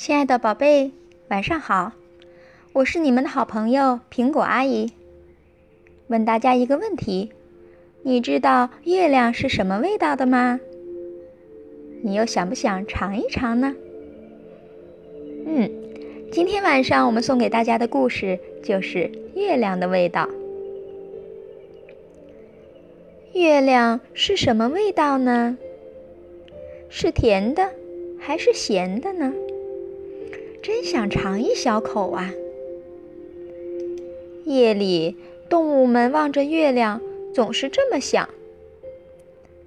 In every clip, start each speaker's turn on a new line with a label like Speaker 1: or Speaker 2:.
Speaker 1: 亲爱的宝贝，晚上好！我是你们的好朋友苹果阿姨。问大家一个问题：你知道月亮是什么味道的吗？你又想不想尝一尝呢？嗯，今天晚上我们送给大家的故事就是月亮的味道。月亮是什么味道呢？是甜的还是咸的呢？真想尝一小口啊！夜里，动物们望着月亮，总是这么想。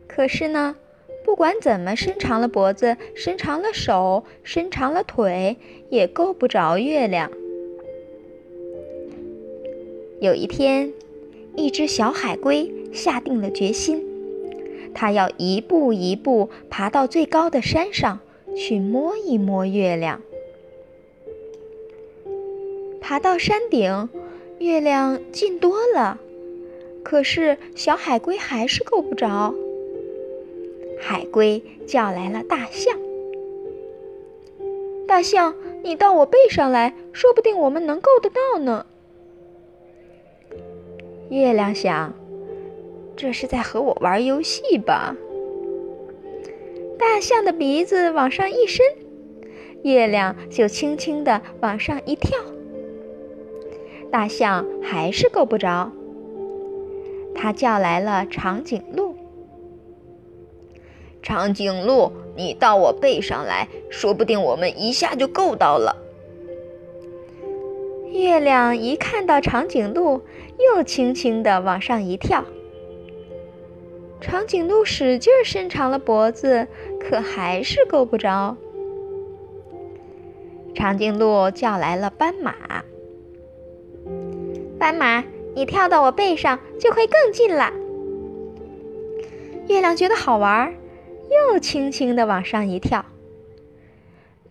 Speaker 1: 可是呢，不管怎么伸长了脖子、伸长了手、伸长了腿，也够不着月亮。有一天，一只小海龟下定了决心，它要一步一步爬到最高的山上去摸一摸月亮。爬到山顶，月亮近多了，可是小海龟还是够不着。海龟叫来了大象：“大象，你到我背上来，说不定我们能够得到呢。”月亮想：“这是在和我玩游戏吧？”大象的鼻子往上一伸，月亮就轻轻地往上一跳。大象还是够不着，他叫来了长颈鹿。
Speaker 2: 长颈鹿，你到我背上来，说不定我们一下就够到了。
Speaker 1: 月亮一看到长颈鹿，又轻轻地往上一跳。长颈鹿使劲伸长了脖子，可还是够不着。长颈鹿叫来了斑马。斑马，你跳到我背上就会更近了。月亮觉得好玩，又轻轻地往上一跳。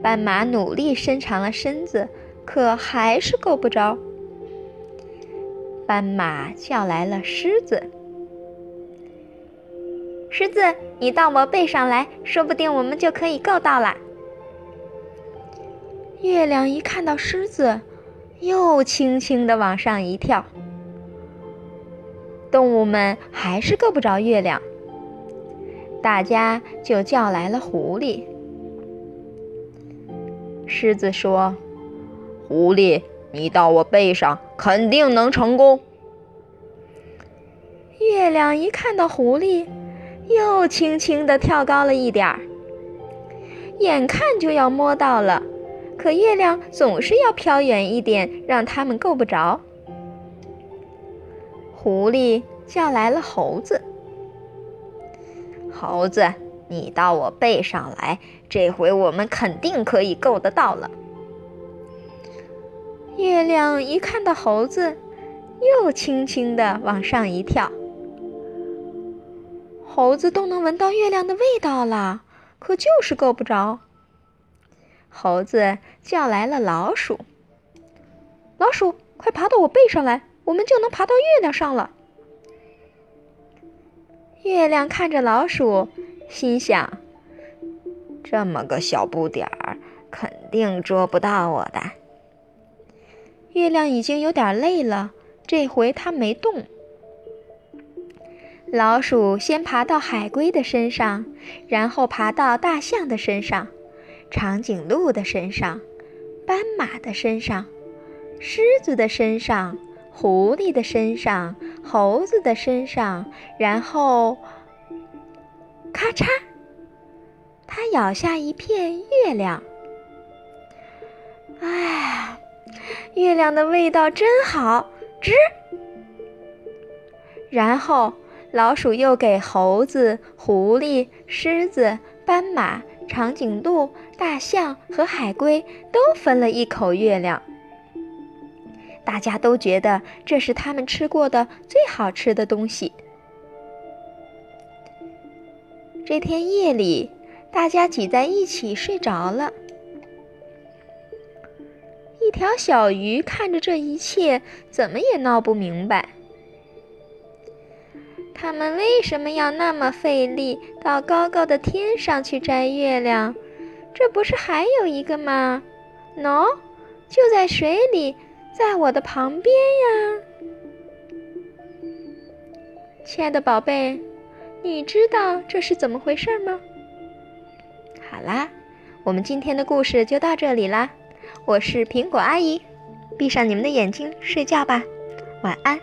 Speaker 1: 斑马努力伸长了身子，可还是够不着。斑马叫来了狮子：“狮子，你到我背上来说不定我们就可以够到了。”月亮一看到狮子。又轻轻地往上一跳，动物们还是够不着月亮，大家就叫来了狐狸。
Speaker 2: 狮子说：“狐狸，你到我背上肯定能成功。”
Speaker 1: 月亮一看到狐狸，又轻轻地跳高了一点儿，眼看就要摸到了。可月亮总是要飘远一点，让他们够不着。狐狸叫来了猴子：“
Speaker 2: 猴子，你到我背上来，这回我们肯定可以够得到了。”
Speaker 1: 月亮一看到猴子，又轻轻地往上一跳。猴子都能闻到月亮的味道了，可就是够不着。猴子叫来了老鼠：“老鼠，快爬到我背上来，我们就能爬到月亮上了。”月亮看着老鼠，心想：“
Speaker 2: 这么个小不点儿，肯定捉不到我的。”
Speaker 1: 月亮已经有点累了，这回它没动。老鼠先爬到海龟的身上，然后爬到大象的身上。长颈鹿的身上，斑马的身上，狮子的身上，狐狸的身上，猴子的身上，然后，咔嚓，它咬下一片月亮。哎，月亮的味道真好，吱。然后，老鼠又给猴子、狐狸、狮子、斑马。长颈鹿、大象和海龟都分了一口月亮，大家都觉得这是他们吃过的最好吃的东西。这天夜里，大家挤在一起睡着了。一条小鱼看着这一切，怎么也闹不明白。他们为什么要那么费力到高高的天上去摘月亮？这不是还有一个吗？喏，就在水里，在我的旁边呀。亲爱的宝贝，你知道这是怎么回事吗？好啦，我们今天的故事就到这里啦。我是苹果阿姨，闭上你们的眼睛睡觉吧，晚安。